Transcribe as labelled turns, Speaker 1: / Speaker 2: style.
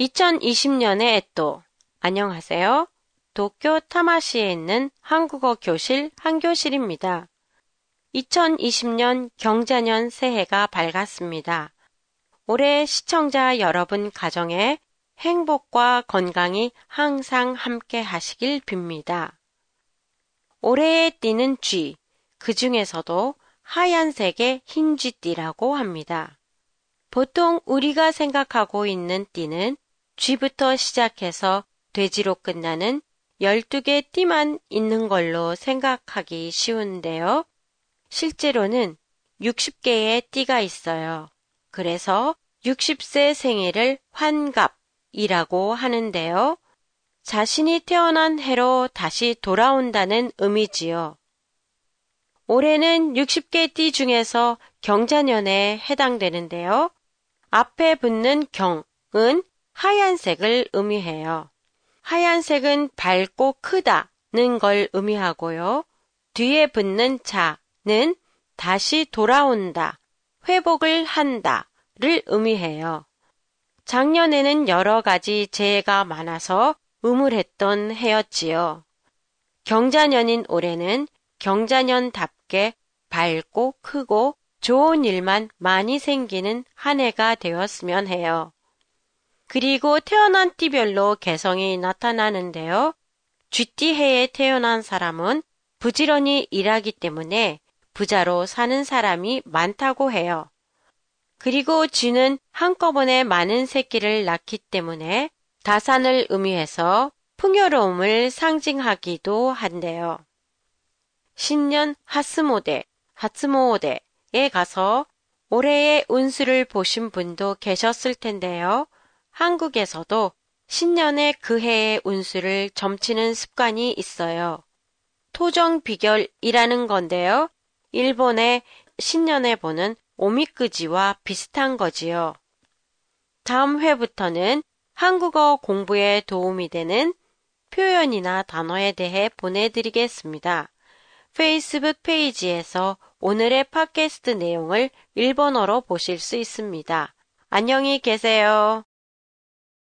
Speaker 1: 2020년의 또 안녕하세요. 도쿄 타마시에 있는 한국어 교실 한교실입니다. 2020년 경자년 새해가 밝았습니다. 올해 시청자 여러분 가정에 행복과 건강이 항상 함께 하시길 빕니다. 올해의 띠는 쥐, 그 중에서도 하얀색의 흰 쥐띠라고 합니다. 보통 우리가 생각하고 있는 띠는 쥐부터 시작해서 돼지로 끝나는 12개 띠만 있는 걸로 생각하기 쉬운데요. 실제로는 60개의 띠가 있어요. 그래서 60세 생일을 환갑이라고 하는데요. 자신이 태어난 해로 다시 돌아온다는 의미지요. 올해는 60개 띠 중에서 경자년에 해당되는데요. 앞에 붙는 경은 하얀색을 의미해요. 하얀색은 밝고 크다는 걸 의미하고요. 뒤에 붙는 자는 다시 돌아온다, 회복을 한다를 의미해요. 작년에는 여러 가지 재해가 많아서 음울했던 해였지요. 경자년인 올해는 경자년답게 밝고 크고 좋은 일만 많이 생기는 한 해가 되었으면 해요. 그리고 태어난 띠별로 개성이 나타나는데요. 쥐띠 해에 태어난 사람은 부지런히 일하기 때문에 부자로 사는 사람이 많다고 해요. 그리고 쥐는 한꺼번에 많은 새끼를 낳기 때문에 다산을 의미해서 풍요로움을 상징하기도 한대요. 신년 하스모데, 하츠모데에 가서 올해의 운수를 보신 분도 계셨을 텐데요. 한국에서도 신년의 그 해의 운수를 점치는 습관이 있어요. 토정 비결이라는 건데요. 일본의 신년에 보는 오미크지와 비슷한 거지요. 다음 회부터는 한국어 공부에 도움이 되는 표현이나 단어에 대해 보내드리겠습니다. 페이스북 페이지에서 오늘의 팟캐스트 내용을 일본어로 보실 수 있습니다. 안녕히 계세요.